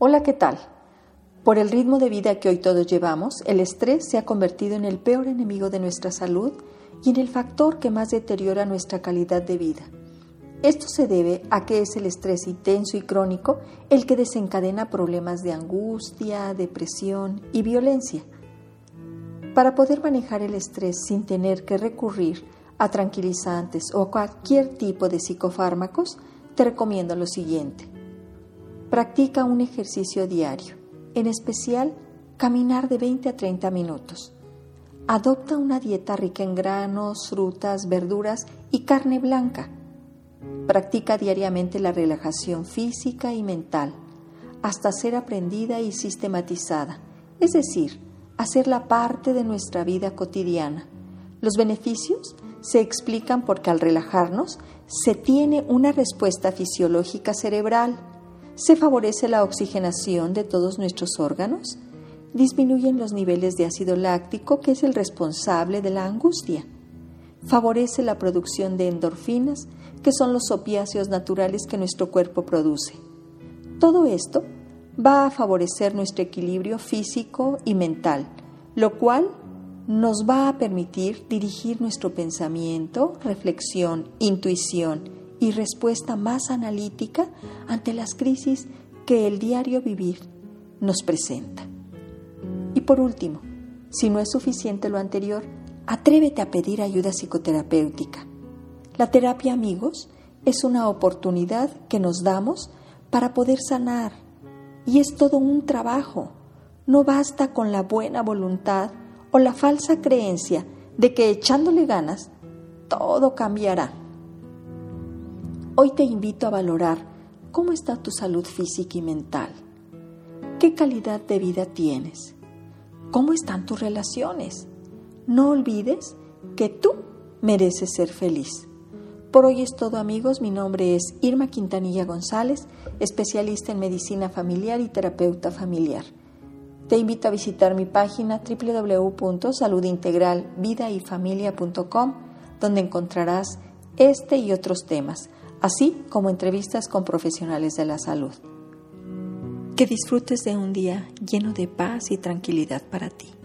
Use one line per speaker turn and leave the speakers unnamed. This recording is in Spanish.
Hola, ¿qué tal? Por el ritmo de vida que hoy todos llevamos, el estrés se ha convertido en el peor enemigo de nuestra salud y en el factor que más deteriora nuestra calidad de vida. Esto se debe a que es el estrés intenso y crónico el que desencadena problemas de angustia, depresión y violencia. Para poder manejar el estrés sin tener que recurrir a tranquilizantes o cualquier tipo de psicofármacos, te recomiendo lo siguiente. Practica un ejercicio diario, en especial caminar de 20 a 30 minutos. Adopta una dieta rica en granos, frutas, verduras y carne blanca. Practica diariamente la relajación física y mental, hasta ser aprendida y sistematizada, es decir, hacerla parte de nuestra vida cotidiana. Los beneficios se explican porque al relajarnos se tiene una respuesta fisiológica cerebral se favorece la oxigenación de todos nuestros órganos, disminuyen los niveles de ácido láctico que es el responsable de la angustia, favorece la producción de endorfinas que son los opiáceos naturales que nuestro cuerpo produce. Todo esto va a favorecer nuestro equilibrio físico y mental, lo cual nos va a permitir dirigir nuestro pensamiento, reflexión, intuición y respuesta más analítica ante las crisis que el diario vivir nos presenta. Y por último, si no es suficiente lo anterior, atrévete a pedir ayuda psicoterapéutica. La terapia amigos es una oportunidad que nos damos para poder sanar y es todo un trabajo. No basta con la buena voluntad o la falsa creencia de que echándole ganas todo cambiará. Hoy te invito a valorar cómo está tu salud física y mental. ¿Qué calidad de vida tienes? ¿Cómo están tus relaciones? No olvides que tú mereces ser feliz. Por hoy es todo amigos, mi nombre es Irma Quintanilla González, especialista en medicina familiar y terapeuta familiar. Te invito a visitar mi página www.saludintegralvidayfamilia.com donde encontrarás este y otros temas así como entrevistas con profesionales de la salud. Que disfrutes de un día lleno de paz y tranquilidad para ti.